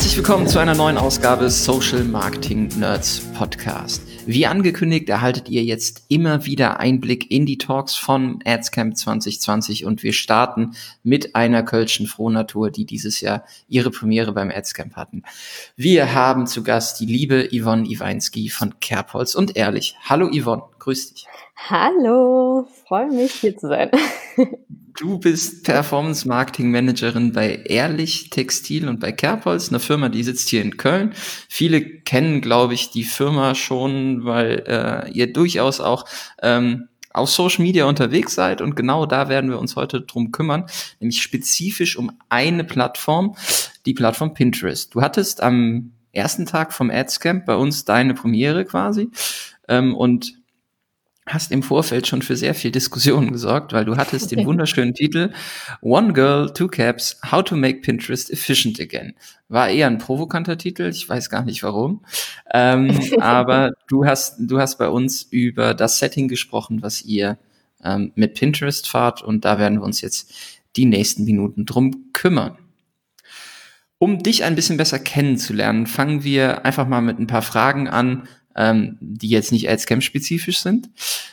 Herzlich willkommen zu einer neuen Ausgabe Social Marketing Nerds Podcast. Wie angekündigt erhaltet ihr jetzt immer wieder Einblick in die Talks von AdsCamp 2020 und wir starten mit einer Kölschen Frohnatur, die dieses Jahr ihre Premiere beim AdsCamp hatten. Wir haben zu Gast die liebe Yvonne Iweinski von Kerbholz und Ehrlich. Hallo Yvonne, grüß dich. Hallo, freue mich hier zu sein. Du bist Performance Marketing Managerin bei Ehrlich Textil und bei Kerbholz, eine Firma, die sitzt hier in Köln. Viele kennen, glaube ich, die Firma schon, weil äh, ihr durchaus auch ähm, auf Social Media unterwegs seid und genau da werden wir uns heute drum kümmern, nämlich spezifisch um eine Plattform, die Plattform Pinterest. Du hattest am ersten Tag vom Adscamp bei uns deine Premiere quasi ähm, und hast im Vorfeld schon für sehr viel Diskussion gesorgt, weil du hattest den wunderschönen Titel One Girl, Two Caps, How to Make Pinterest Efficient Again. War eher ein provokanter Titel, ich weiß gar nicht warum. Ähm, aber du hast, du hast bei uns über das Setting gesprochen, was ihr ähm, mit Pinterest fahrt und da werden wir uns jetzt die nächsten Minuten drum kümmern. Um dich ein bisschen besser kennenzulernen, fangen wir einfach mal mit ein paar Fragen an, ähm, die jetzt nicht Adscamp-spezifisch sind,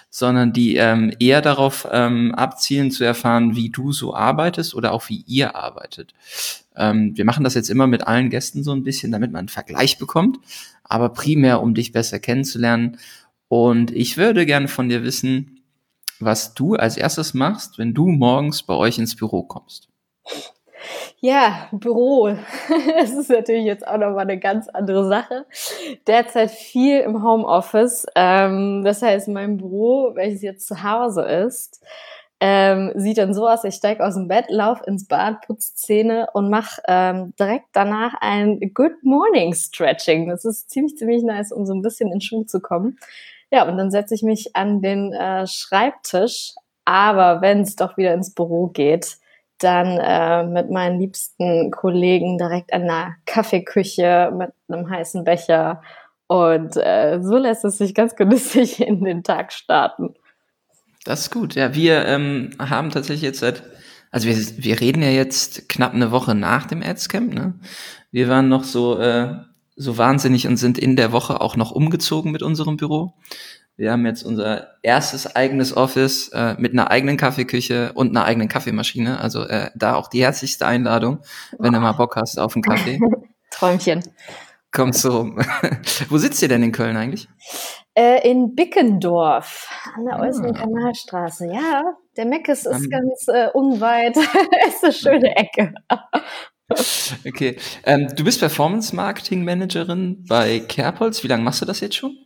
sondern die ähm, eher darauf ähm, abzielen zu erfahren, wie du so arbeitest oder auch wie ihr arbeitet. Ähm, wir machen das jetzt immer mit allen Gästen so ein bisschen, damit man einen Vergleich bekommt, aber primär, um dich besser kennenzulernen. Und ich würde gerne von dir wissen, was du als erstes machst, wenn du morgens bei euch ins Büro kommst. Ja, Büro. Das ist natürlich jetzt auch nochmal eine ganz andere Sache. Derzeit viel im Homeoffice. Ähm, das heißt, mein Büro, welches jetzt zu Hause ist, ähm, sieht dann so aus, ich steige aus dem Bett, laufe ins Bad, putze Zähne und mache ähm, direkt danach ein Good Morning Stretching. Das ist ziemlich, ziemlich nice, um so ein bisschen in Schwung zu kommen. Ja, und dann setze ich mich an den äh, Schreibtisch. Aber wenn es doch wieder ins Büro geht, dann äh, mit meinen liebsten Kollegen direkt an der Kaffeeküche mit einem heißen Becher. Und äh, so lässt es sich ganz genüsslich in den Tag starten. Das ist gut. Ja, wir ähm, haben tatsächlich jetzt seit, also wir, wir reden ja jetzt knapp eine Woche nach dem Adscamp. Ne? Wir waren noch so äh, so wahnsinnig und sind in der Woche auch noch umgezogen mit unserem Büro. Wir haben jetzt unser erstes eigenes Office äh, mit einer eigenen Kaffeeküche und einer eigenen Kaffeemaschine. Also äh, da auch die herzlichste Einladung, wenn du mal Bock hast auf einen Kaffee. Träumchen. Kommst du rum. Wo sitzt ihr denn in Köln eigentlich? Äh, in Bickendorf an der ah. äußeren Kanalstraße. Ja, der Meckes ist um, ganz äh, unweit. ist eine schöne Ecke. okay. Ähm, du bist Performance Marketing Managerin bei Kerbholz. Wie lange machst du das jetzt schon?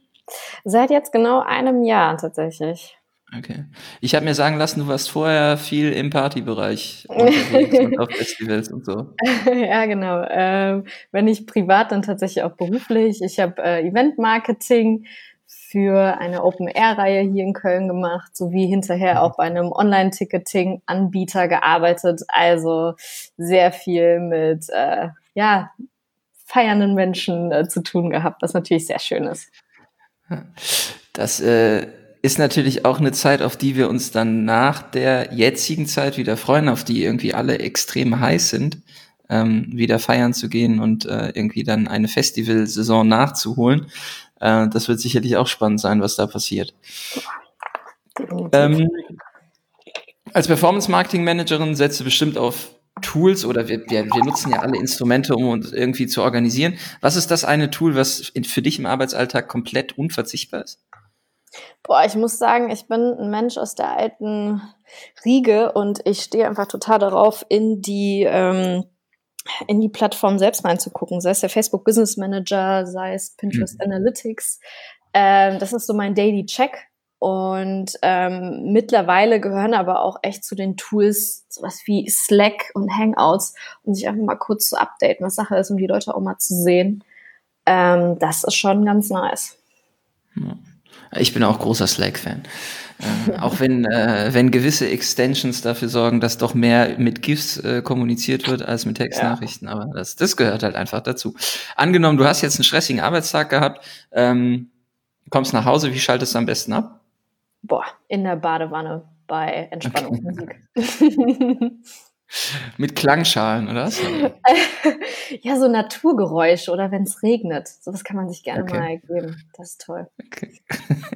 Seit jetzt genau einem Jahr tatsächlich. Okay. Ich habe mir sagen lassen, du warst vorher viel im Partybereich und auf Festivals und so. ja, genau. Ähm, wenn nicht privat, dann tatsächlich auch beruflich. Ich habe äh, Event-Marketing für eine Open-Air-Reihe hier in Köln gemacht, sowie hinterher mhm. auch bei einem Online-Ticketing-Anbieter gearbeitet. Also sehr viel mit äh, ja, feiernden Menschen äh, zu tun gehabt, was natürlich sehr schön ist. Das äh, ist natürlich auch eine Zeit, auf die wir uns dann nach der jetzigen Zeit wieder freuen, auf die irgendwie alle extrem heiß sind, ähm, wieder feiern zu gehen und äh, irgendwie dann eine Festivalsaison nachzuholen. Äh, das wird sicherlich auch spannend sein, was da passiert. Ähm, als Performance Marketing Managerin setzt du bestimmt auf Tools oder wir, wir, wir nutzen ja alle Instrumente, um uns irgendwie zu organisieren. Was ist das eine Tool, was für dich im Arbeitsalltag komplett unverzichtbar ist? Boah, ich muss sagen, ich bin ein Mensch aus der alten Riege und ich stehe einfach total darauf, in die ähm, in die Plattform selbst reinzugucken, sei es der Facebook Business Manager, sei es Pinterest mhm. Analytics. Ähm, das ist so mein Daily Check. Und ähm, mittlerweile gehören aber auch echt zu den Tools sowas wie Slack und Hangouts, um sich einfach mal kurz zu updaten, was Sache ist, um die Leute auch mal zu sehen. Ähm, das ist schon ganz nice. Ich bin auch großer Slack-Fan. Äh, auch wenn, äh, wenn gewisse Extensions dafür sorgen, dass doch mehr mit GIFs äh, kommuniziert wird als mit Textnachrichten. Ja. Aber das, das gehört halt einfach dazu. Angenommen, du hast jetzt einen stressigen Arbeitstag gehabt, ähm, kommst nach Hause, wie schaltest du am besten ab? Boah, in der Badewanne bei Entspannungsmusik. Okay. Mit Klangschalen, oder ja, so Naturgeräusche oder wenn es regnet. Sowas kann man sich gerne okay. mal geben. Das ist toll. Okay.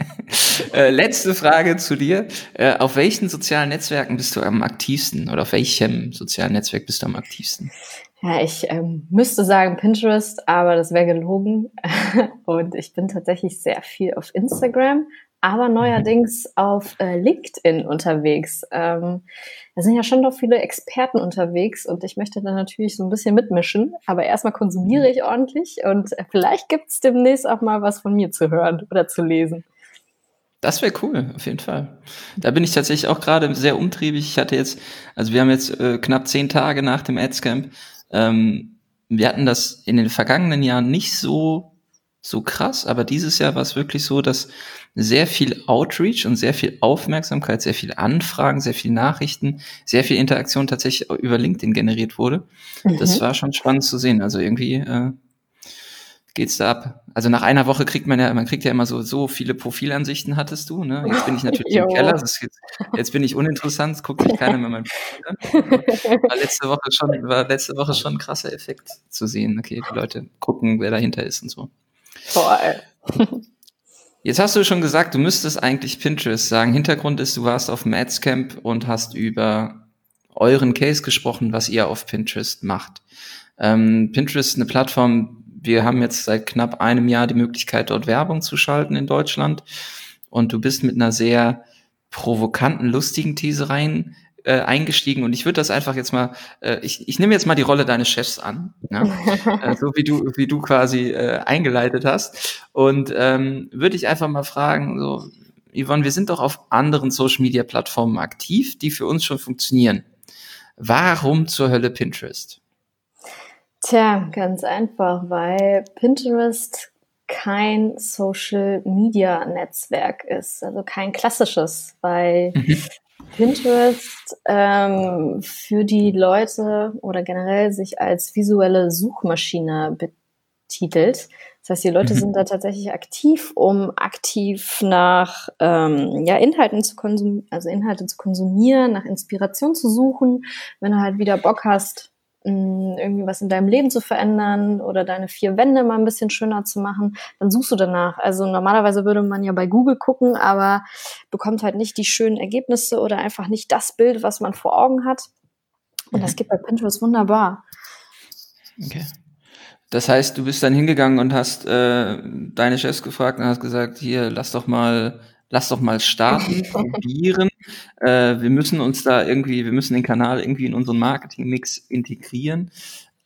äh, letzte Frage zu dir. Äh, auf welchen sozialen Netzwerken bist du am aktivsten oder auf welchem sozialen Netzwerk bist du am aktivsten? Ja, ich ähm, müsste sagen Pinterest, aber das wäre gelogen. Und ich bin tatsächlich sehr viel auf Instagram, aber neuerdings auf äh, LinkedIn unterwegs. Ähm, da sind ja schon doch viele Experten unterwegs und ich möchte da natürlich so ein bisschen mitmischen. Aber erstmal konsumiere ich ordentlich und vielleicht gibt es demnächst auch mal was von mir zu hören oder zu lesen. Das wäre cool, auf jeden Fall. Da bin ich tatsächlich auch gerade sehr umtriebig. Ich hatte jetzt, also wir haben jetzt äh, knapp zehn Tage nach dem Adscamp. Ähm, wir hatten das in den vergangenen Jahren nicht so so krass, aber dieses Jahr war es wirklich so, dass sehr viel Outreach und sehr viel Aufmerksamkeit, sehr viel Anfragen, sehr viel Nachrichten, sehr viel Interaktion tatsächlich über LinkedIn generiert wurde. Mhm. Das war schon spannend zu sehen. Also irgendwie äh, geht's da ab. Also nach einer Woche kriegt man ja, man kriegt ja immer so, so viele Profilansichten hattest du, ne? Jetzt bin ich natürlich im Keller, jetzt, jetzt, bin ich uninteressant, guckt sich keiner mehr mein Profil an. War letzte Woche schon, war letzte Woche schon ein krasser Effekt zu sehen. Okay, die Leute gucken, wer dahinter ist und so. Voll. Jetzt hast du schon gesagt, du müsstest eigentlich Pinterest sagen. Hintergrund ist, du warst auf dem Adscamp und hast über euren Case gesprochen, was ihr auf Pinterest macht. Ähm, Pinterest ist eine Plattform, wir haben jetzt seit knapp einem Jahr die Möglichkeit, dort Werbung zu schalten in Deutschland. Und du bist mit einer sehr provokanten, lustigen These rein äh, eingestiegen und ich würde das einfach jetzt mal, äh, ich, ich nehme jetzt mal die Rolle deines Chefs an, ja? äh, so wie du, wie du quasi äh, eingeleitet hast und ähm, würde ich einfach mal fragen, so Yvonne, wir sind doch auf anderen Social Media Plattformen aktiv, die für uns schon funktionieren. Warum zur Hölle Pinterest? Tja, ganz einfach, weil Pinterest kein Social Media Netzwerk ist, also kein klassisches, weil mhm. Pinterest ähm, für die Leute oder generell sich als visuelle Suchmaschine betitelt. Das heißt, die Leute mhm. sind da tatsächlich aktiv, um aktiv nach ähm, ja, Inhalten zu konsumieren, also Inhalte zu konsumieren, nach Inspiration zu suchen. Wenn du halt wieder Bock hast, irgendwie was in deinem Leben zu verändern oder deine vier Wände mal ein bisschen schöner zu machen, dann suchst du danach. Also normalerweise würde man ja bei Google gucken, aber bekommt halt nicht die schönen Ergebnisse oder einfach nicht das Bild, was man vor Augen hat. Und das mhm. geht bei Pinterest wunderbar. Okay. Das heißt, du bist dann hingegangen und hast äh, deine Chefs gefragt und hast gesagt, hier, lass doch mal lass doch mal starten, probieren. Äh, wir müssen uns da irgendwie, wir müssen den Kanal irgendwie in unseren Marketingmix integrieren.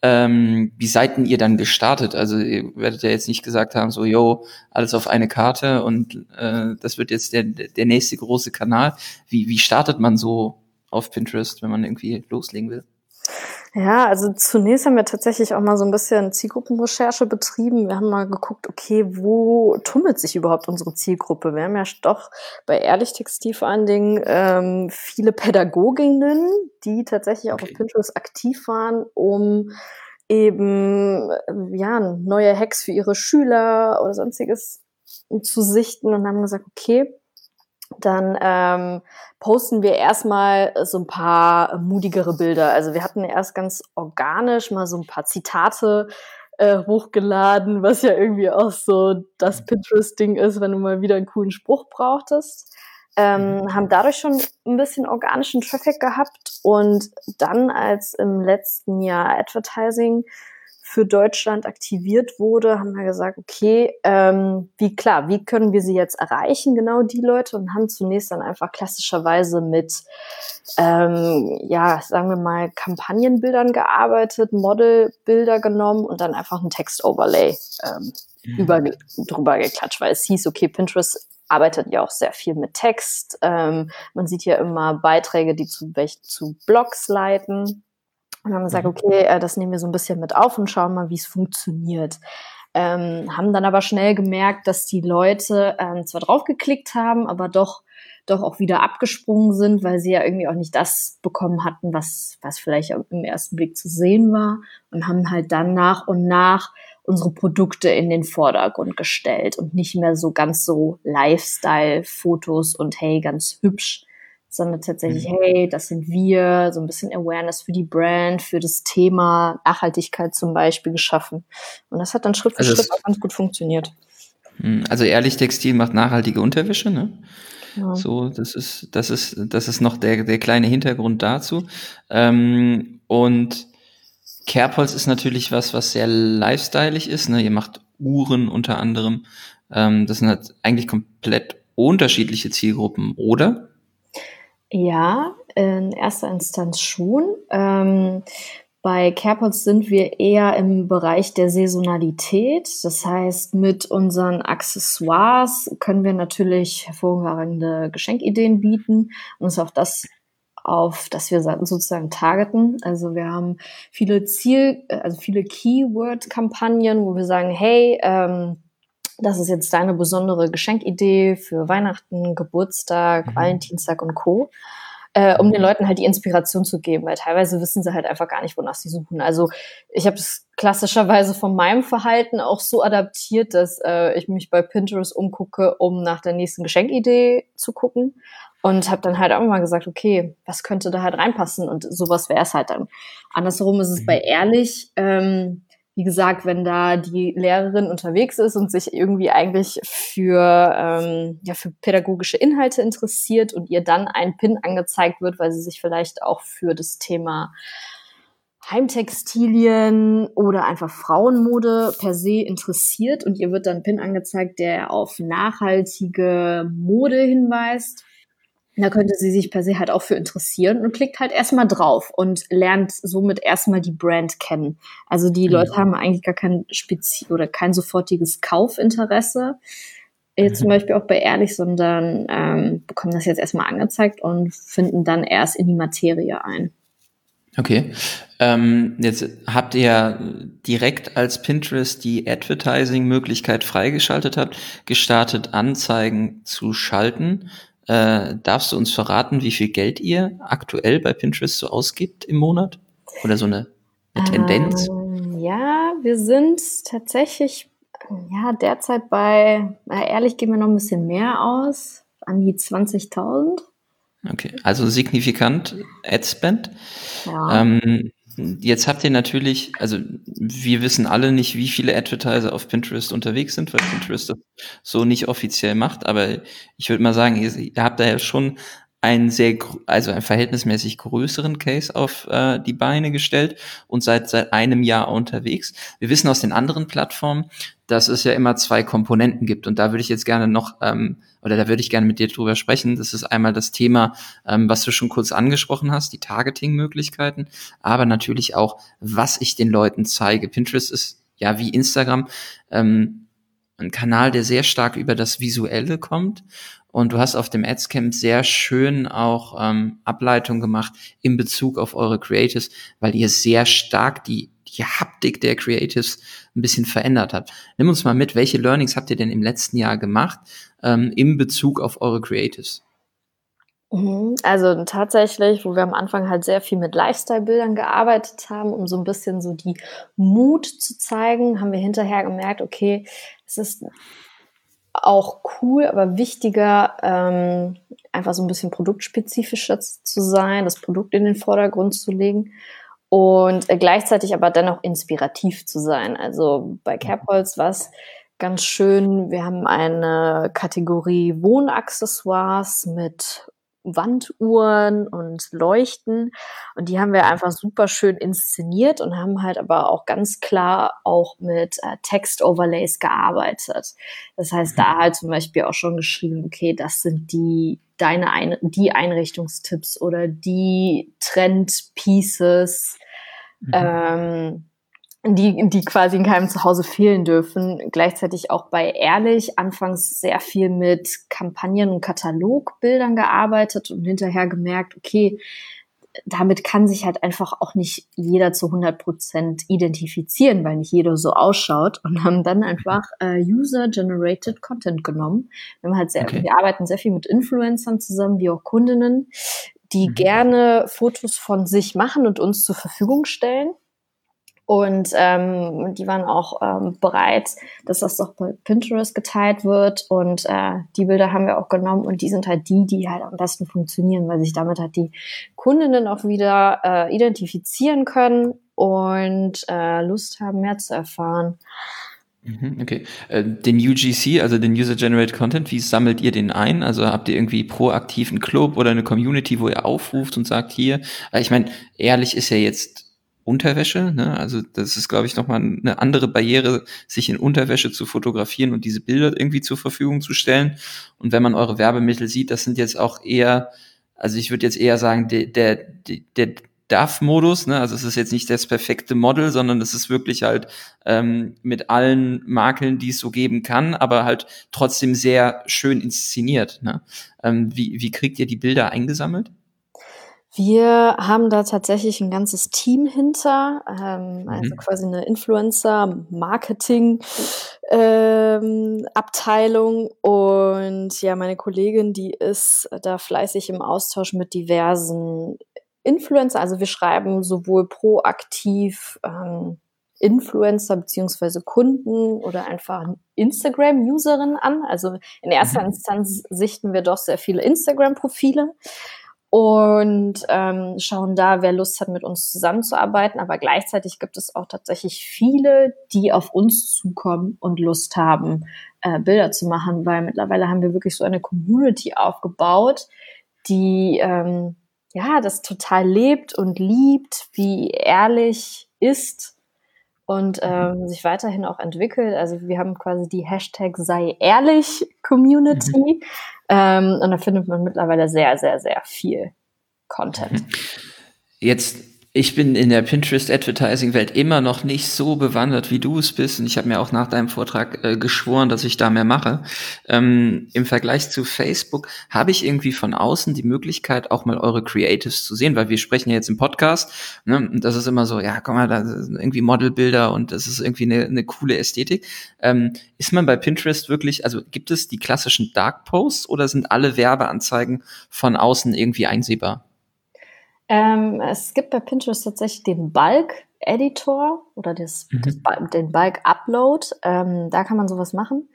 Ähm, wie seid denn ihr dann gestartet? Also ihr werdet ja jetzt nicht gesagt haben, so, yo, alles auf eine Karte und äh, das wird jetzt der, der nächste große Kanal. Wie, wie startet man so auf Pinterest, wenn man irgendwie loslegen will? Ja, also zunächst haben wir tatsächlich auch mal so ein bisschen Zielgruppenrecherche betrieben. Wir haben mal geguckt, okay, wo tummelt sich überhaupt unsere Zielgruppe? Wir haben ja doch bei Ehrlich Textil vor allen Dingen ähm, viele Pädagoginnen, die tatsächlich auch auf Pinterest aktiv waren, um eben ja neue Hacks für ihre Schüler oder sonstiges zu sichten und haben gesagt, okay, dann ähm, posten wir erstmal so ein paar mutigere Bilder. Also wir hatten erst ganz organisch mal so ein paar Zitate äh, hochgeladen, was ja irgendwie auch so das Pinterest-Ding ist, wenn du mal wieder einen coolen Spruch brauchtest. Ähm, mhm. haben dadurch schon ein bisschen organischen Traffic gehabt und dann als im letzten Jahr Advertising für Deutschland aktiviert wurde, haben wir gesagt, okay, ähm, wie klar, wie können wir sie jetzt erreichen, genau die Leute, und haben zunächst dann einfach klassischerweise mit, ähm, ja, sagen wir mal, Kampagnenbildern gearbeitet, Modelbilder genommen und dann einfach ein Text-Overlay ähm, mhm. über, drüber geklatscht, weil es hieß, okay, Pinterest arbeitet ja auch sehr viel mit Text. Ähm, man sieht ja immer Beiträge, die zu, zu Blogs leiten. Und haben gesagt, mhm. okay, äh, das nehmen wir so ein bisschen mit auf und schauen mal, wie es funktioniert. Ähm, haben dann aber schnell gemerkt, dass die Leute ähm, zwar draufgeklickt haben, aber doch doch auch wieder abgesprungen sind, weil sie ja irgendwie auch nicht das bekommen hatten, was, was vielleicht im ersten Blick zu sehen war und haben halt dann nach und nach unsere Produkte in den Vordergrund gestellt und nicht mehr so ganz so Lifestyle-Fotos und hey, ganz hübsch sondern tatsächlich, mhm. hey, das sind wir, so ein bisschen Awareness für die Brand, für das Thema Nachhaltigkeit zum Beispiel geschaffen. Und das hat dann Schritt für also Schritt auch ganz gut funktioniert. Hm, also ehrlich Textil macht nachhaltige Unterwäsche, ne? Ja. So, das ist, das ist, das ist noch der, der kleine Hintergrund dazu. Ähm, und Kerbholz ist natürlich was, was sehr lifestyleig ist. Ne? Ihr macht Uhren unter anderem. Ähm, das sind halt eigentlich komplett unterschiedliche Zielgruppen, oder? Ja, in erster Instanz schon. Ähm, bei Carepods sind wir eher im Bereich der Saisonalität. Das heißt, mit unseren Accessoires können wir natürlich hervorragende Geschenkideen bieten und uns auf das auf, dass wir sozusagen targeten. Also wir haben viele Ziel, also viele Keyword-Kampagnen, wo wir sagen, hey, ähm, das ist jetzt deine besondere Geschenkidee für Weihnachten, Geburtstag, mhm. Valentinstag und Co äh, um den Leuten halt die Inspiration zu geben, weil teilweise wissen sie halt einfach gar nicht, wonach sie suchen. Also ich habe es klassischerweise von meinem Verhalten auch so adaptiert, dass äh, ich mich bei Pinterest umgucke, um nach der nächsten Geschenkidee zu gucken und habe dann halt auch mal gesagt, okay, was könnte da halt reinpassen und sowas wäre es halt dann. Andersherum ist es bei mhm. Ehrlich, ähm, wie gesagt, wenn da die Lehrerin unterwegs ist und sich irgendwie eigentlich für, ähm, ja, für pädagogische Inhalte interessiert und ihr dann ein Pin angezeigt wird, weil sie sich vielleicht auch für das Thema Heimtextilien oder einfach Frauenmode per se interessiert und ihr wird dann ein Pin angezeigt, der auf nachhaltige Mode hinweist, da könnte sie sich per se halt auch für interessieren und klickt halt erstmal drauf und lernt somit erstmal die Brand kennen. Also die Leute haben eigentlich gar kein Spezi oder kein sofortiges Kaufinteresse. Jetzt zum mhm. Beispiel auch bei Ehrlich, sondern ähm, bekommen das jetzt erstmal angezeigt und finden dann erst in die Materie ein. Okay. Ähm, jetzt habt ihr direkt als Pinterest die Advertising-Möglichkeit freigeschaltet habt, gestartet, Anzeigen zu schalten. Äh, darfst du uns verraten, wie viel Geld ihr aktuell bei Pinterest so ausgibt im Monat? Oder so eine, eine Tendenz? Ähm, ja, wir sind tatsächlich ja, derzeit bei, ehrlich gehen wir noch ein bisschen mehr aus, an die 20.000. Okay, also signifikant Adspend. Ja. Ähm, Jetzt habt ihr natürlich, also wir wissen alle nicht, wie viele Advertiser auf Pinterest unterwegs sind, weil Pinterest das so nicht offiziell macht, aber ich würde mal sagen, ihr, ihr habt da ja schon einen sehr, also einen verhältnismäßig größeren Case auf äh, die Beine gestellt und seit seit einem Jahr unterwegs. Wir wissen aus den anderen Plattformen, dass es ja immer zwei Komponenten gibt und da würde ich jetzt gerne noch ähm, oder da würde ich gerne mit dir drüber sprechen. Das ist einmal das Thema, ähm, was du schon kurz angesprochen hast, die Targeting-Möglichkeiten, aber natürlich auch, was ich den Leuten zeige. Pinterest ist ja wie Instagram ähm, ein Kanal, der sehr stark über das Visuelle kommt und du hast auf dem Adscamp sehr schön auch ähm, Ableitung gemacht in Bezug auf eure Creatives, weil ihr sehr stark die, die Haptik der Creatives ein bisschen verändert habt. Nimm uns mal mit, welche Learnings habt ihr denn im letzten Jahr gemacht ähm, in Bezug auf eure Creatives? Mhm. Also tatsächlich, wo wir am Anfang halt sehr viel mit Lifestyle-Bildern gearbeitet haben, um so ein bisschen so die Mut zu zeigen, haben wir hinterher gemerkt, okay, es ist auch cool, aber wichtiger, ähm, einfach so ein bisschen produktspezifischer zu sein, das Produkt in den Vordergrund zu legen und äh, gleichzeitig aber dennoch inspirativ zu sein. Also bei Capholz war es ganz schön, wir haben eine Kategorie Wohnaccessoires mit Wanduhren und Leuchten. Und die haben wir einfach super schön inszeniert und haben halt aber auch ganz klar auch mit äh, Text-Overlays gearbeitet. Das heißt, da halt zum Beispiel auch schon geschrieben, okay, das sind die deine Ein die Einrichtungstipps oder die Trend-Pieces. Mhm. Ähm, die, die quasi in keinem Zuhause fehlen dürfen. Gleichzeitig auch bei Ehrlich anfangs sehr viel mit Kampagnen und Katalogbildern gearbeitet und hinterher gemerkt, okay, damit kann sich halt einfach auch nicht jeder zu 100 Prozent identifizieren, weil nicht jeder so ausschaut und haben dann einfach äh, User-Generated Content genommen. Wir, haben halt sehr, okay. wir arbeiten sehr viel mit Influencern zusammen, wie auch Kundinnen, die mhm. gerne Fotos von sich machen und uns zur Verfügung stellen Und ähm, die waren auch ähm, bereit, dass das doch bei Pinterest geteilt wird. Und äh, die Bilder haben wir auch genommen und die sind halt die, die halt am besten funktionieren, weil sich damit halt die Kundinnen auch wieder äh, identifizieren können und äh, Lust haben, mehr zu erfahren. Mhm, okay. Äh, den UGC, also den User Generated Content, wie sammelt ihr den ein? Also habt ihr irgendwie proaktiven Club oder eine Community, wo ihr aufruft und sagt hier, ich meine, ehrlich ist ja jetzt Unterwäsche. Ne? Also das ist, glaube ich, nochmal eine andere Barriere, sich in Unterwäsche zu fotografieren und diese Bilder irgendwie zur Verfügung zu stellen. Und wenn man eure Werbemittel sieht, das sind jetzt auch eher, also ich würde jetzt eher sagen, der, der, der DAF-Modus, ne? also es ist jetzt nicht das perfekte Model, sondern es ist wirklich halt ähm, mit allen Makeln, die es so geben kann, aber halt trotzdem sehr schön inszeniert. Ne? Ähm, wie, wie kriegt ihr die Bilder eingesammelt? Wir haben da tatsächlich ein ganzes Team hinter, ähm, mhm. also quasi eine Influencer-Marketing-Abteilung. Ähm, und ja, meine Kollegin, die ist da fleißig im Austausch mit diversen Influencer. Also wir schreiben sowohl proaktiv ähm, Influencer beziehungsweise Kunden oder einfach Instagram-Userinnen an. Also in erster mhm. Instanz sichten wir doch sehr viele Instagram-Profile und ähm, schauen da, wer Lust hat, mit uns zusammenzuarbeiten. Aber gleichzeitig gibt es auch tatsächlich viele, die auf uns zukommen und Lust haben, äh, Bilder zu machen, weil mittlerweile haben wir wirklich so eine Community aufgebaut, die ähm, ja das total lebt und liebt, wie ehrlich ist und ähm, sich weiterhin auch entwickelt. Also wir haben quasi die Hashtag sei ehrlich Community. Mhm. Ähm, und da findet man mittlerweile sehr, sehr, sehr viel Content. Mhm. Jetzt ich bin in der Pinterest-Advertising-Welt immer noch nicht so bewandert, wie du es bist. Und ich habe mir auch nach deinem Vortrag äh, geschworen, dass ich da mehr mache. Ähm, Im Vergleich zu Facebook habe ich irgendwie von außen die Möglichkeit, auch mal eure Creatives zu sehen, weil wir sprechen ja jetzt im Podcast. Ne? Und das ist immer so, ja, komm mal, da sind irgendwie Modelbilder und das ist irgendwie eine, eine coole Ästhetik. Ähm, ist man bei Pinterest wirklich, also gibt es die klassischen Dark Posts oder sind alle Werbeanzeigen von außen irgendwie einsehbar? Ähm, es gibt bei Pinterest tatsächlich den Bulk-Editor oder das, mhm. das, den Bulk-Upload. Ähm, da kann man sowas machen.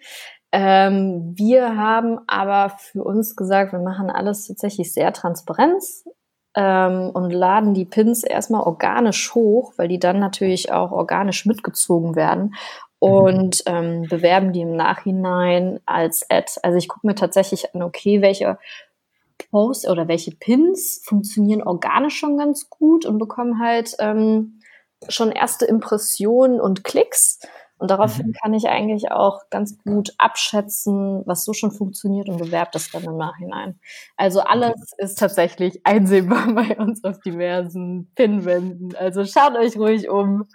Ähm, wir haben aber für uns gesagt, wir machen alles tatsächlich sehr transparent ähm, und laden die Pins erstmal organisch hoch, weil die dann natürlich auch organisch mitgezogen werden mhm. und ähm, bewerben die im Nachhinein als Ad. Also ich gucke mir tatsächlich an, okay, welche Posts oder welche Pins funktionieren organisch schon ganz gut und bekommen halt ähm, schon erste Impressionen und Klicks. Und daraufhin mhm. kann ich eigentlich auch ganz gut abschätzen, was so schon funktioniert und bewerbe das dann im Nachhinein. Also alles okay. ist tatsächlich einsehbar bei uns auf diversen Pinwänden. Also schaut euch ruhig um.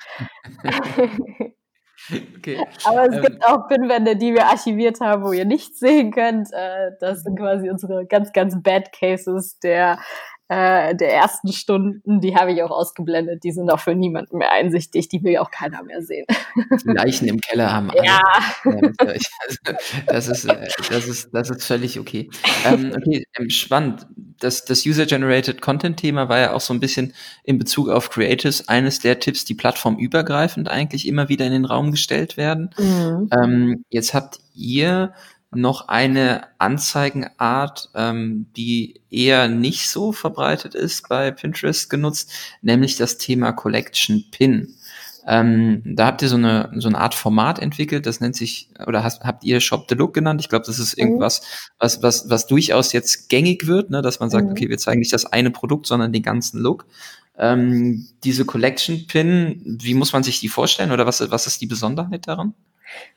Okay. Aber es ähm, gibt auch Pinwände, die wir archiviert haben, wo ihr nichts sehen könnt. Äh, das sind quasi unsere ganz, ganz Bad Cases der äh, der ersten Stunden, die habe ich auch ausgeblendet. Die sind auch für niemanden mehr einsichtig. Die will auch keiner mehr sehen. Die Leichen im Keller haben alle. Ja. das, ist, äh, das, ist, das ist völlig okay. Ähm, okay, ähm, spannend. Das, das User-Generated Content-Thema war ja auch so ein bisschen in Bezug auf Creatives eines der Tipps, die plattformübergreifend eigentlich immer wieder in den Raum gestellt werden. Mhm. Ähm, jetzt habt ihr noch eine Anzeigenart, ähm, die eher nicht so verbreitet ist bei Pinterest genutzt, nämlich das Thema Collection Pin. Ähm, da habt ihr so eine, so eine Art Format entwickelt, das nennt sich, oder hast, habt ihr Shop the Look genannt? Ich glaube, das ist irgendwas, was, was, was durchaus jetzt gängig wird, ne? dass man sagt, mhm. okay, wir zeigen nicht das eine Produkt, sondern den ganzen Look. Ähm, diese Collection Pin, wie muss man sich die vorstellen oder was, was ist die Besonderheit daran?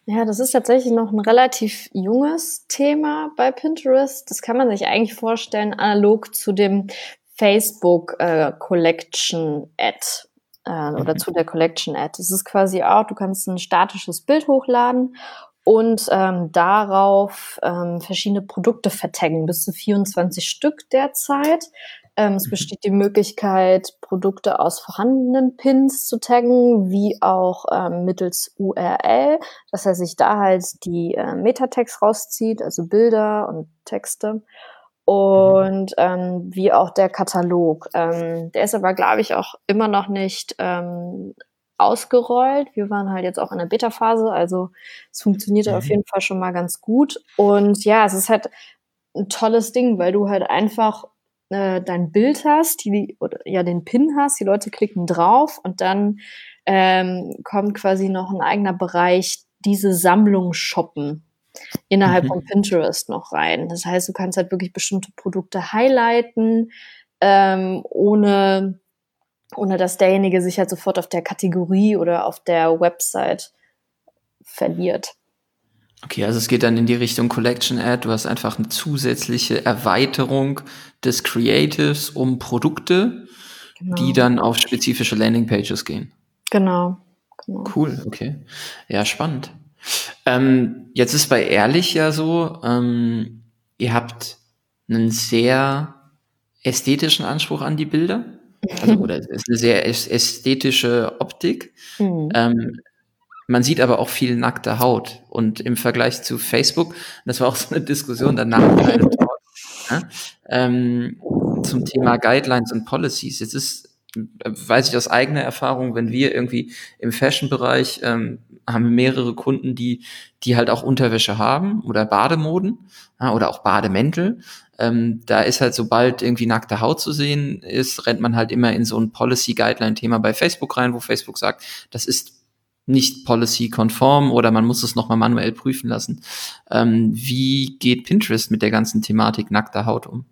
Ja, das ist tatsächlich noch ein relativ junges Thema bei Pinterest. Das kann man sich eigentlich vorstellen, analog zu dem Facebook äh, Collection Ad äh, oder mhm. zu der Collection Ad. Das ist quasi auch, du kannst ein statisches Bild hochladen und ähm, darauf ähm, verschiedene Produkte vertaggen, bis zu 24 Stück derzeit. Ähm, es mhm. besteht die Möglichkeit, Produkte aus vorhandenen Pins zu taggen, wie auch ähm, mittels URL, dass er sich da halt die äh, Metatext rauszieht, also Bilder und Texte. Mhm. Und ähm, wie auch der Katalog. Ähm, der ist aber, glaube ich, auch immer noch nicht ähm, ausgerollt. Wir waren halt jetzt auch in der Beta-Phase, also es funktioniert mhm. auf jeden Fall schon mal ganz gut. Und ja, es ist halt ein tolles Ding, weil du halt einfach äh, dein Bild hast, die, oder ja den Pin hast, die Leute klicken drauf und dann ähm, kommt quasi noch ein eigener Bereich, diese Sammlung shoppen innerhalb mhm. von Pinterest noch rein. Das heißt, du kannst halt wirklich bestimmte Produkte highlighten, ähm, ohne, ohne dass derjenige sich halt sofort auf der Kategorie oder auf der Website verliert. Okay, also es geht dann in die Richtung Collection Ad. Du hast einfach eine zusätzliche Erweiterung des Creatives um Produkte, genau. die dann auf spezifische Landingpages gehen. Genau. genau. Cool, okay. Ja, spannend. Ähm, jetzt ist bei Ehrlich ja so, ähm, ihr habt einen sehr ästhetischen Anspruch an die Bilder. Also, oder es ist eine sehr ästhetische Optik. Mhm. Ähm, man sieht aber auch viel nackte Haut. Und im Vergleich zu Facebook, das war auch so eine Diskussion danach ja, ähm, zum Thema Guidelines und Policies. Jetzt ist, weiß ich aus eigener Erfahrung, wenn wir irgendwie im Fashion-Bereich ähm, haben wir mehrere Kunden, die, die halt auch Unterwäsche haben oder Bademoden ja, oder auch Bademäntel. Ähm, da ist halt, sobald irgendwie nackte Haut zu sehen ist, rennt man halt immer in so ein Policy-Guideline-Thema bei Facebook rein, wo Facebook sagt, das ist nicht policy-konform oder man muss es nochmal manuell prüfen lassen. Ähm, wie geht Pinterest mit der ganzen Thematik nackter Haut um?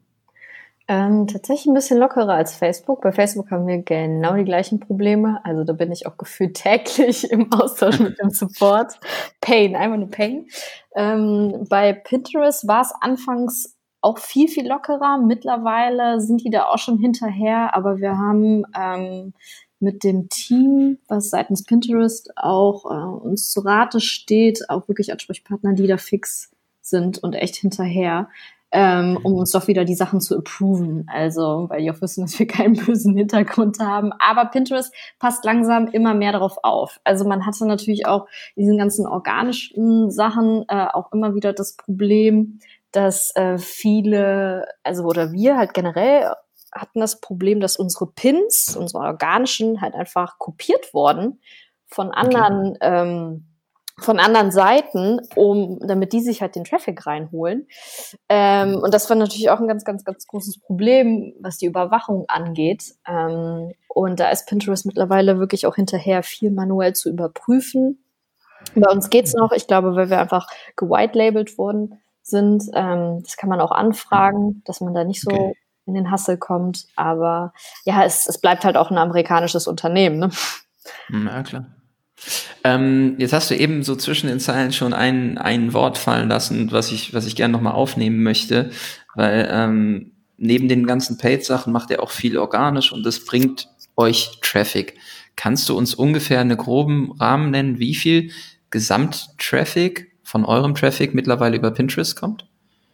Ähm, tatsächlich ein bisschen lockerer als Facebook. Bei Facebook haben wir genau die gleichen Probleme. Also da bin ich auch gefühlt täglich im Austausch mit dem Support. Pain, einfach nur Pain. Ähm, bei Pinterest war es anfangs auch viel, viel lockerer. Mittlerweile sind die da auch schon hinterher, aber wir haben ähm, mit dem Team, was seitens Pinterest auch äh, uns zu Rate steht, auch wirklich Ansprechpartner, die da fix sind und echt hinterher ähm, um uns doch wieder die Sachen zu approven. Also, weil die auch wissen, dass wir keinen bösen Hintergrund haben. Aber Pinterest passt langsam immer mehr darauf auf. Also man hatte natürlich auch diesen ganzen organischen Sachen äh, auch immer wieder das Problem, dass äh, viele, also oder wir halt generell hatten das Problem, dass unsere Pins, unsere organischen, halt einfach kopiert wurden von anderen okay. ähm, von anderen Seiten, um, damit die sich halt den Traffic reinholen. Ähm, und das war natürlich auch ein ganz, ganz, ganz großes Problem, was die Überwachung angeht. Ähm, und da ist Pinterest mittlerweile wirklich auch hinterher, viel manuell zu überprüfen. Bei uns geht's noch, ich glaube, weil wir einfach gewhite-labelt worden sind. Ähm, das kann man auch anfragen, dass man da nicht so okay. In den Hassel kommt. Aber ja, es, es bleibt halt auch ein amerikanisches Unternehmen. Ne? Na klar. Ähm, jetzt hast du eben so zwischen den Zeilen schon ein, ein Wort fallen lassen, was ich, was ich gerne nochmal aufnehmen möchte, weil ähm, neben den ganzen Paid-Sachen macht er auch viel organisch und das bringt euch Traffic. Kannst du uns ungefähr einen groben Rahmen nennen, wie viel Gesamttraffic von eurem Traffic mittlerweile über Pinterest kommt?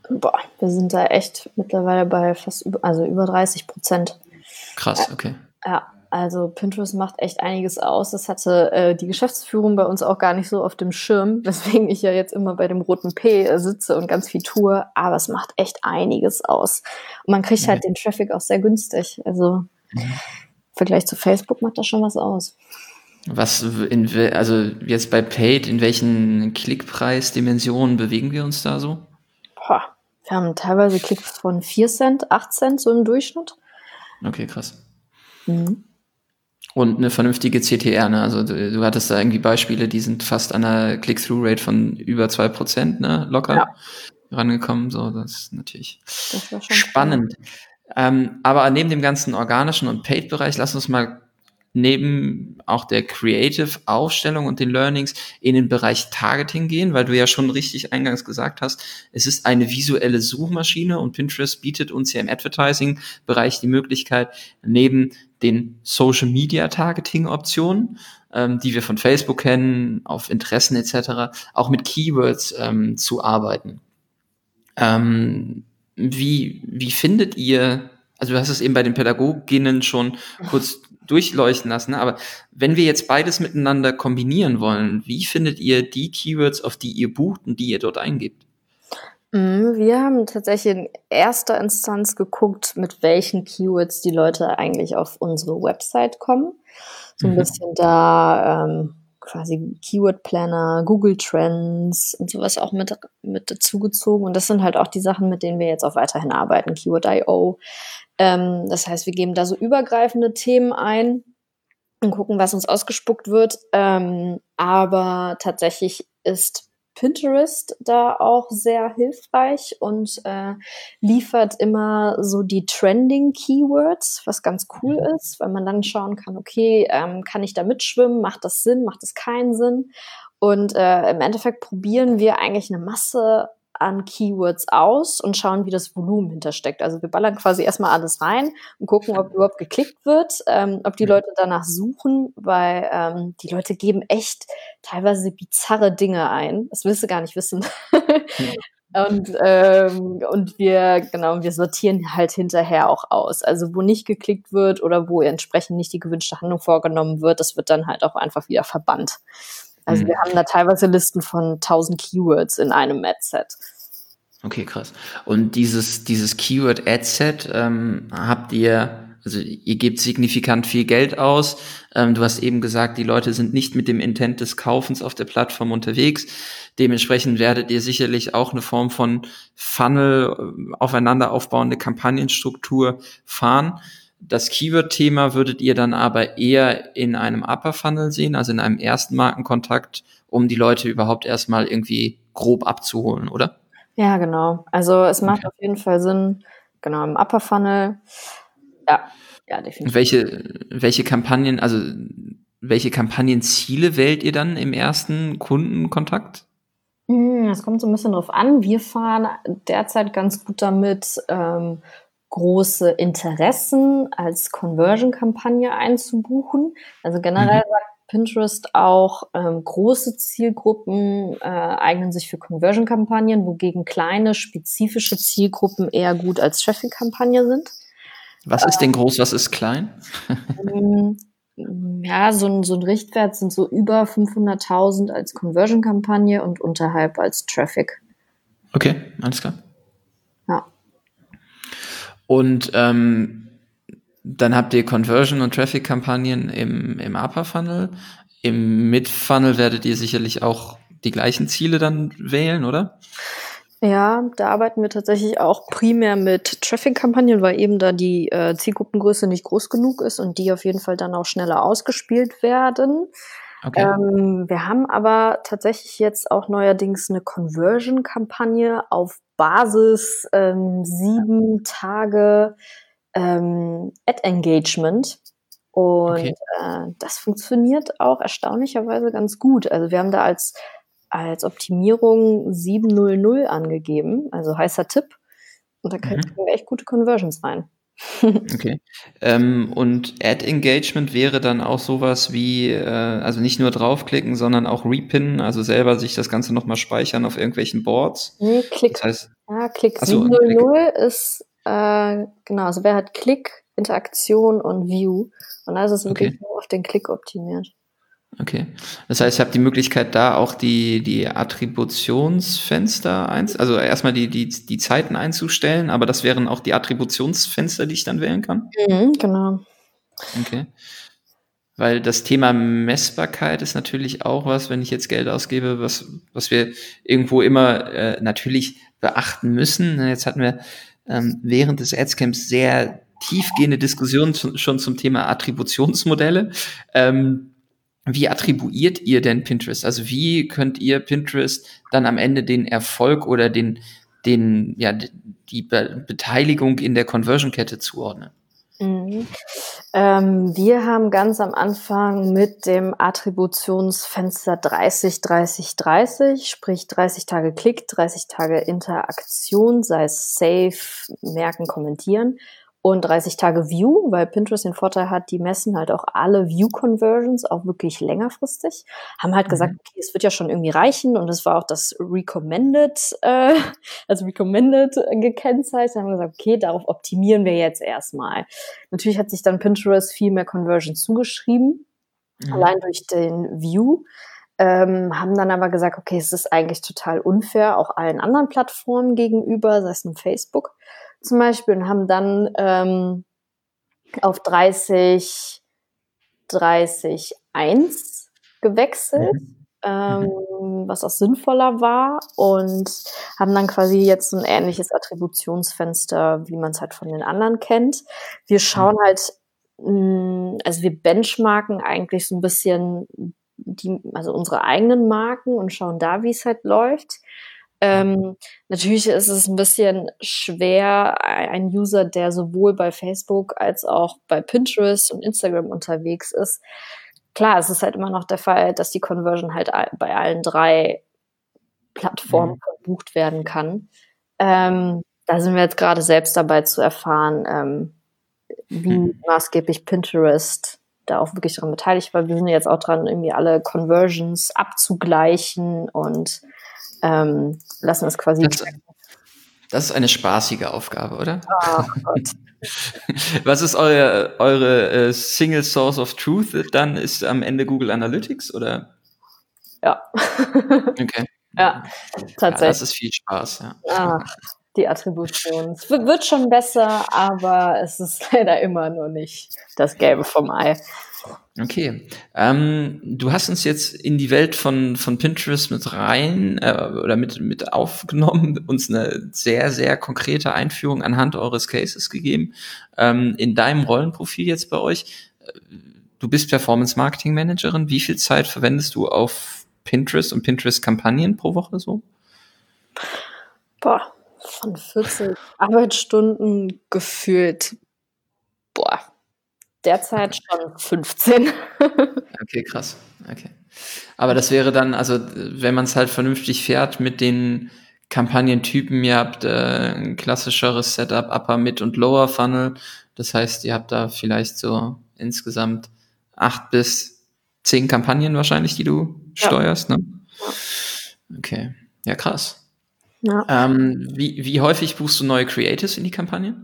Boah, wir sind da echt mittlerweile bei fast über, also über 30 Prozent. Krass, okay. Ja, also Pinterest macht echt einiges aus. Das hatte äh, die Geschäftsführung bei uns auch gar nicht so auf dem Schirm, weswegen ich ja jetzt immer bei dem roten P äh, sitze und ganz viel tue. Aber es macht echt einiges aus. Und man kriegt halt den Traffic auch sehr günstig. Also mhm. im Vergleich zu Facebook macht das schon was aus. Was in, also jetzt bei Paid, in welchen Klickpreisdimensionen bewegen wir uns da so? Wir haben teilweise Klicks von 4 Cent, 8 Cent so im Durchschnitt. Okay, krass. Mhm und eine vernünftige CTR. Ne? Also du, du, hattest da irgendwie Beispiele, die sind fast an einer Click-Through-Rate von über zwei Prozent, ne? locker ja. rangekommen. So, das ist natürlich das spannend. Ähm, aber neben dem ganzen organischen und Paid-Bereich, lass uns mal neben auch der Creative-Aufstellung und den Learnings in den Bereich Targeting gehen, weil du ja schon richtig eingangs gesagt hast, es ist eine visuelle Suchmaschine und Pinterest bietet uns ja im Advertising-Bereich die Möglichkeit, neben den Social Media Targeting Optionen, ähm, die wir von Facebook kennen, auf Interessen etc., auch mit Keywords ähm, zu arbeiten. Ähm, wie, wie findet ihr, also du hast es eben bei den Pädagoginnen schon kurz durchleuchten lassen, ne? aber wenn wir jetzt beides miteinander kombinieren wollen, wie findet ihr die Keywords, auf die ihr bucht und die ihr dort eingebt? Mhm, wir haben tatsächlich in erster Instanz geguckt, mit welchen Keywords die Leute eigentlich auf unsere Website kommen. so ein mhm. bisschen da ähm, quasi Keyword Planner, Google Trends und sowas auch mit, mit dazugezogen. Und das sind halt auch die Sachen, mit denen wir jetzt auch weiterhin arbeiten, Keyword.io. Ähm, das heißt, wir geben da so übergreifende Themen ein und gucken, was uns ausgespuckt wird. Ähm, aber tatsächlich ist Pinterest da auch sehr hilfreich und äh, liefert immer so die Trending Keywords, was ganz cool mhm. ist, weil man dann schauen kann, okay, ähm, kann ich da mitschwimmen? Macht das Sinn? Macht das keinen Sinn? Und äh, im Endeffekt probieren wir eigentlich eine Masse an Keywords aus und schauen, wie das Volumen hintersteckt. Also wir ballern quasi erstmal alles rein und gucken, ob überhaupt geklickt wird, ähm, ob die Leute danach suchen, weil ähm, die Leute geben echt teilweise bizarre Dinge ein. Das willst du gar nicht wissen. und, ähm, und wir, genau, wir sortieren halt hinterher auch aus. Also wo nicht geklickt wird oder wo entsprechend nicht die gewünschte Handlung vorgenommen wird, das wird dann halt auch einfach wieder verbannt. Also mhm. wir haben da teilweise Listen von 1000 Keywords in einem Ad-Set. Okay, krass. Und dieses, dieses Keyword-Ad-Set ähm, habt ihr, also ihr gebt signifikant viel Geld aus. Ähm, du hast eben gesagt, die Leute sind nicht mit dem Intent des Kaufens auf der Plattform unterwegs. Dementsprechend werdet ihr sicherlich auch eine Form von Funnel, äh, aufeinander aufbauende Kampagnenstruktur fahren. Das Keyword-Thema würdet ihr dann aber eher in einem Upper Funnel sehen, also in einem ersten Markenkontakt, um die Leute überhaupt erstmal irgendwie grob abzuholen, oder? Ja, genau. Also es macht okay. auf jeden Fall Sinn, genau, im Upper Funnel. Ja, ja, definitiv. Welche, welche Kampagnen, also welche Kampagnenziele wählt ihr dann im ersten Kundenkontakt? Hm, das kommt so ein bisschen drauf an. Wir fahren derzeit ganz gut damit, ähm, große Interessen als Conversion-Kampagne einzubuchen. Also generell mhm. sagt Pinterest auch, ähm, große Zielgruppen äh, eignen sich für Conversion-Kampagnen, wogegen kleine, spezifische Zielgruppen eher gut als Traffic-Kampagne sind. Was ist denn groß, was ist klein? Ähm, ja, so ein, so ein Richtwert sind so über 500.000 als Conversion-Kampagne und unterhalb als Traffic. Okay, alles klar. Und ähm, dann habt ihr Conversion- und Traffic-Kampagnen im, im Upper-Funnel. Im Mid-Funnel werdet ihr sicherlich auch die gleichen Ziele dann wählen, oder? Ja, da arbeiten wir tatsächlich auch primär mit Traffic-Kampagnen, weil eben da die äh, Zielgruppengröße nicht groß genug ist und die auf jeden Fall dann auch schneller ausgespielt werden. Okay. Ähm, wir haben aber tatsächlich jetzt auch neuerdings eine Conversion-Kampagne auf Basis ähm, sieben Tage ähm, Ad-Engagement. Und okay. äh, das funktioniert auch erstaunlicherweise ganz gut. Also wir haben da als, als Optimierung 700 angegeben, also heißer Tipp. Und da kriegen mhm. wir echt gute Conversions rein. Okay. Ähm, und Ad-Engagement wäre dann auch sowas wie, äh, also nicht nur draufklicken, sondern auch repinnen, also selber sich das Ganze nochmal speichern auf irgendwelchen Boards. Nee, Klick, das heißt, ja, Klick achso, 700 Klick. ist äh, genau, also wer hat Klick, Interaktion und View. Und da ist es wirklich okay. nur auf den Klick optimiert. Okay. Das heißt, ihr habt die Möglichkeit, da auch die, die Attributionsfenster eins, also erstmal die, die, die Zeiten einzustellen, aber das wären auch die Attributionsfenster, die ich dann wählen kann? Mhm, genau. Okay. Weil das Thema Messbarkeit ist natürlich auch was, wenn ich jetzt Geld ausgebe, was, was wir irgendwo immer äh, natürlich beachten müssen. Jetzt hatten wir ähm, während des Adscamps sehr tiefgehende Diskussionen zu, schon zum Thema Attributionsmodelle. Ähm, wie attribuiert ihr denn Pinterest? Also wie könnt ihr Pinterest dann am Ende den Erfolg oder den, den, ja, die Be Beteiligung in der Conversion-Kette zuordnen? Mhm. Ähm, wir haben ganz am Anfang mit dem Attributionsfenster 30, 30, 30, sprich 30 Tage Klick, 30 Tage Interaktion, sei es Save, Merken, Kommentieren und 30 Tage View, weil Pinterest den Vorteil hat, die messen halt auch alle View-Conversions, auch wirklich längerfristig. Haben halt mhm. gesagt, okay, es wird ja schon irgendwie reichen und es war auch das Recommended, äh, also Recommended gekennzeichnet. Haben gesagt, okay, darauf optimieren wir jetzt erstmal. Natürlich hat sich dann Pinterest viel mehr Conversions zugeschrieben, mhm. allein durch den View. Ähm, haben dann aber gesagt, okay, es ist eigentlich total unfair, auch allen anderen Plattformen gegenüber, sei es nun Facebook zum Beispiel und haben dann ähm, auf 30 30.1 gewechselt. Mhm. Ähm, mhm. was auch sinnvoller war und haben dann quasi jetzt so ein ähnliches Attributionsfenster, wie man es halt von den anderen kennt. Wir schauen mhm. halt, mh, hm, also wir benchmarken eigentlich so ein bisschen die, also unsere eigenen Marken und schauen da, wie es halt läuft. Ähm, natürlich ist es ein bisschen schwer, ein User, der sowohl bei Facebook als auch bei Pinterest und Instagram unterwegs ist. Klar, es ist halt immer noch der Fall, dass die Conversion halt bei allen drei Plattformen mhm. verbucht werden kann. Ähm, da sind wir jetzt gerade selbst dabei zu erfahren, ähm, wie mhm. maßgeblich Pinterest da auch wirklich daran beteiligt war. Wir sind jetzt auch dran, irgendwie alle Conversions abzugleichen und ähm, lassen es quasi. Das, das, ist eine spaßige Aufgabe, oder? Oh Gott. Was ist eure, eure äh, Single Source of Truth dann? Ist am Ende Google Analytics oder? Ja. okay. Ja, tatsächlich. Ja, das ist viel Spaß, ja. Ach, die Attribution. Es wird schon besser, aber es ist leider immer nur nicht das Gelbe vom Ei. Okay. Ähm, du hast uns jetzt in die Welt von, von Pinterest mit rein äh, oder mit, mit aufgenommen, uns eine sehr, sehr konkrete Einführung anhand eures Cases gegeben. Ähm, in deinem Rollenprofil jetzt bei euch, du bist Performance Marketing Managerin. Wie viel Zeit verwendest du auf Pinterest und Pinterest-Kampagnen pro Woche so? Boah, von 40 Arbeitsstunden gefühlt, boah, derzeit schon 15. okay, krass. Okay. Aber das wäre dann, also wenn man es halt vernünftig fährt mit den Kampagnentypen, ihr habt äh, ein klassischeres Setup, Upper, Mid und Lower Funnel. Das heißt, ihr habt da vielleicht so insgesamt acht bis zehn Kampagnen wahrscheinlich, die du ja. steuerst, ne? Okay. Ja, krass. Ja. Ähm, wie, wie häufig buchst du neue Creatives in die Kampagne?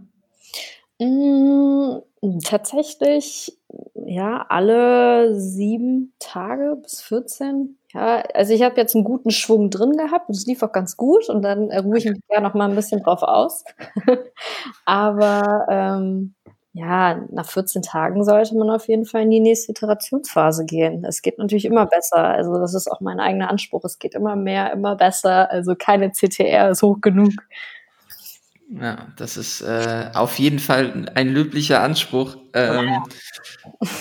Mm, tatsächlich, ja, alle sieben Tage bis 14. Ja, also ich habe jetzt einen guten Schwung drin gehabt und es lief auch ganz gut und dann ruhe ich mich gerne noch mal ein bisschen drauf aus. Aber ähm, ja, nach 14 Tagen sollte man auf jeden Fall in die nächste Iterationsphase gehen. Es geht natürlich immer besser. Also das ist auch mein eigener Anspruch. Es geht immer mehr, immer besser. Also keine CTR ist hoch genug. Ja, das ist äh, auf jeden Fall ein löblicher Anspruch. Ähm,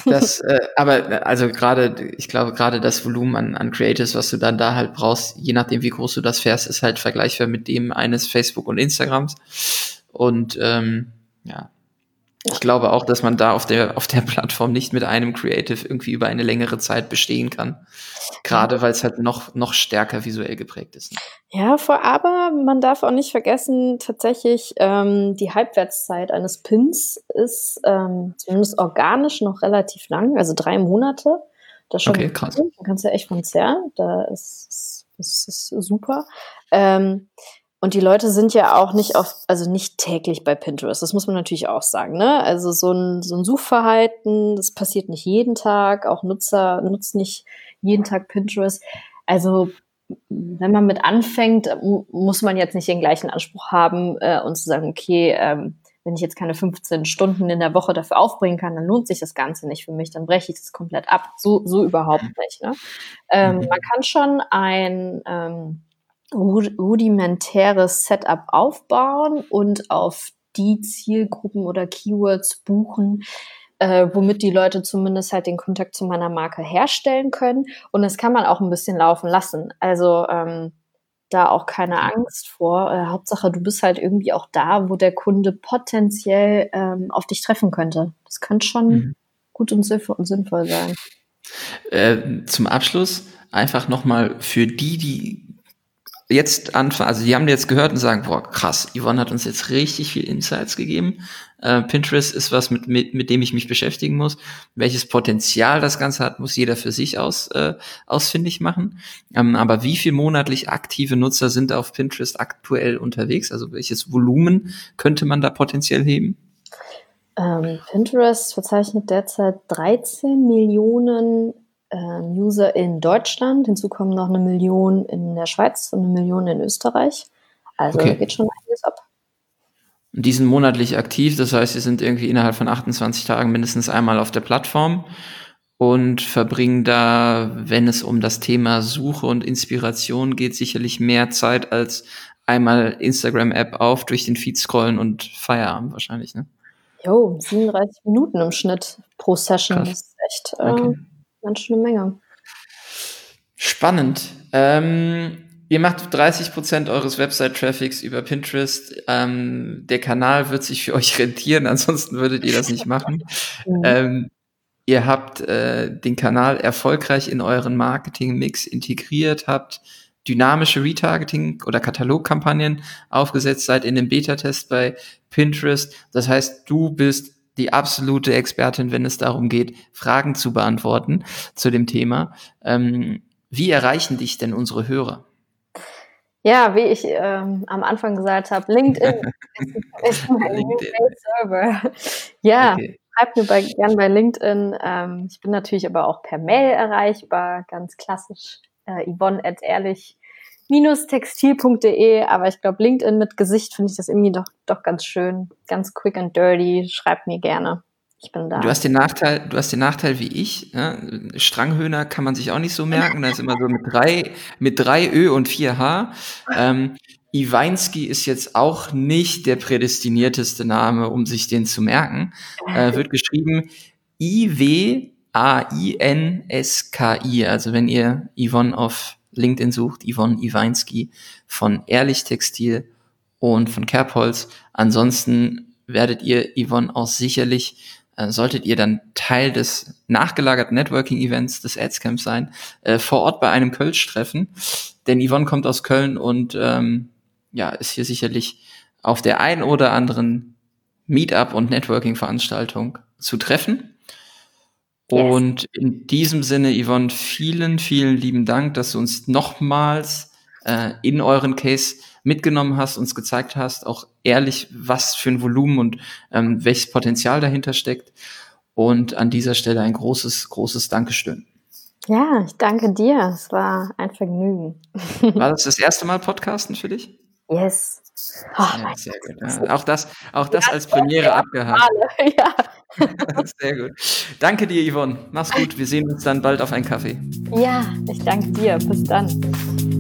das, äh, aber also gerade, ich glaube, gerade das Volumen an, an Creators, was du dann da halt brauchst, je nachdem, wie groß du das fährst, ist halt vergleichbar mit dem eines Facebook und Instagrams. Und ähm, ja, ich glaube auch, dass man da auf der, auf der Plattform nicht mit einem Creative irgendwie über eine längere Zeit bestehen kann. Gerade weil es halt noch, noch stärker visuell geprägt ist. Ne? Ja, vor, aber man darf auch nicht vergessen, tatsächlich, ähm, die Halbwertszeit eines Pins ist ähm, zumindest organisch noch relativ lang, also drei Monate. Das schon okay, krass. Dann kannst du echt von zerren. Da ist, ist, ist super. Ähm, und die Leute sind ja auch nicht auf, also nicht täglich bei Pinterest. Das muss man natürlich auch sagen. Ne? Also so ein, so ein Suchverhalten, das passiert nicht jeden Tag. Auch Nutzer nutzen nicht jeden Tag Pinterest. Also wenn man mit anfängt, muss man jetzt nicht den gleichen Anspruch haben äh, und zu sagen, okay, ähm, wenn ich jetzt keine 15 Stunden in der Woche dafür aufbringen kann, dann lohnt sich das Ganze nicht für mich, dann breche ich das komplett ab. So, so überhaupt nicht. Ne? Ähm, mhm. man kann schon ein ähm, rudimentäres Setup aufbauen und auf die Zielgruppen oder Keywords buchen, äh, womit die Leute zumindest halt den Kontakt zu meiner Marke herstellen können. Und das kann man auch ein bisschen laufen lassen. Also ähm, da auch keine Angst vor. Äh, Hauptsache, du bist halt irgendwie auch da, wo der Kunde potenziell ähm, auf dich treffen könnte. Das könnte schon mhm. gut und sinnvoll sein. Äh, zum Abschluss einfach nochmal für die, die jetzt anfangen, also die haben jetzt gehört und sagen, boah, krass, Yvonne hat uns jetzt richtig viel Insights gegeben. Äh, Pinterest ist was, mit, mit, mit dem ich mich beschäftigen muss. Welches Potenzial das Ganze hat, muss jeder für sich aus, äh, ausfindig machen. Ähm, aber wie viel monatlich aktive Nutzer sind auf Pinterest aktuell unterwegs? Also welches Volumen könnte man da potenziell heben? Ähm, Pinterest verzeichnet derzeit 13 Millionen User in Deutschland. Hinzu kommen noch eine Million in der Schweiz und eine Million in Österreich. Also okay. geht schon einiges ab. Die sind monatlich aktiv, das heißt, sie sind irgendwie innerhalb von 28 Tagen mindestens einmal auf der Plattform. und verbringen da, wenn es um das Thema Suche und Inspiration geht, sicherlich mehr Zeit als einmal Instagram-App auf, durch den Feed scrollen und Feierabend wahrscheinlich, ne? Jo, 37 Minuten im Schnitt pro Session. Krass. Das ist echt äh, okay. Ganz schön eine Menge. Spannend. Ähm, ihr macht 30 Prozent eures Website-Traffics über Pinterest. Ähm, der Kanal wird sich für euch rentieren, ansonsten würdet ihr das nicht machen. Mhm. Ähm, ihr habt äh, den Kanal erfolgreich in euren Marketing-Mix integriert, habt dynamische Retargeting oder Katalogkampagnen aufgesetzt, seid in dem Beta-Test bei Pinterest. Das heißt, du bist die absolute Expertin, wenn es darum geht, Fragen zu beantworten zu dem Thema. Ähm, wie erreichen dich denn unsere Hörer? Ja, wie ich ähm, am Anfang gesagt habe, LinkedIn ist mein LinkedIn. Server. Ja, okay. schreibt mir bei, gern bei LinkedIn. Ähm, ich bin natürlich aber auch per Mail erreichbar, ganz klassisch äh, ehrlich textil.de, aber ich glaube, LinkedIn mit Gesicht finde ich das irgendwie doch, doch ganz schön. Ganz quick and dirty. Schreibt mir gerne. Ich bin da. Du hast den Nachteil, du hast den Nachteil wie ich. Ne? Stranghöhner kann man sich auch nicht so merken. Da ist immer so mit drei, mit drei Ö und vier H. Ähm, Iweinski ist jetzt auch nicht der prädestinierteste Name, um sich den zu merken. Äh, wird geschrieben I-W A-I-N-S-K-I. Also wenn ihr Yvonne auf LinkedIn sucht, Yvonne Iweinski von Ehrlich Textil und von Kerbholz. Ansonsten werdet ihr Yvonne auch sicherlich, äh, solltet ihr dann Teil des nachgelagerten Networking-Events des Adscamps sein, äh, vor Ort bei einem Kölsch treffen. Denn Yvonne kommt aus Köln und ähm, ja, ist hier sicherlich auf der ein oder anderen Meetup und Networking-Veranstaltung zu treffen. Und in diesem Sinne, Yvonne, vielen, vielen lieben Dank, dass du uns nochmals äh, in euren Case mitgenommen hast, uns gezeigt hast, auch ehrlich, was für ein Volumen und ähm, welches Potenzial dahinter steckt. Und an dieser Stelle ein großes, großes Dankeschön. Ja, ich danke dir. Es war ein Vergnügen. War das das erste Mal Podcasten für dich? Yes. Oh, ja, sehr gut. Ja, auch das, auch das ja, als Premiere abgehakt. Ja. Sehr gut. Danke dir, Yvonne. Mach's gut. Wir sehen uns dann bald auf einen Kaffee. Ja, ich danke dir. Bis dann.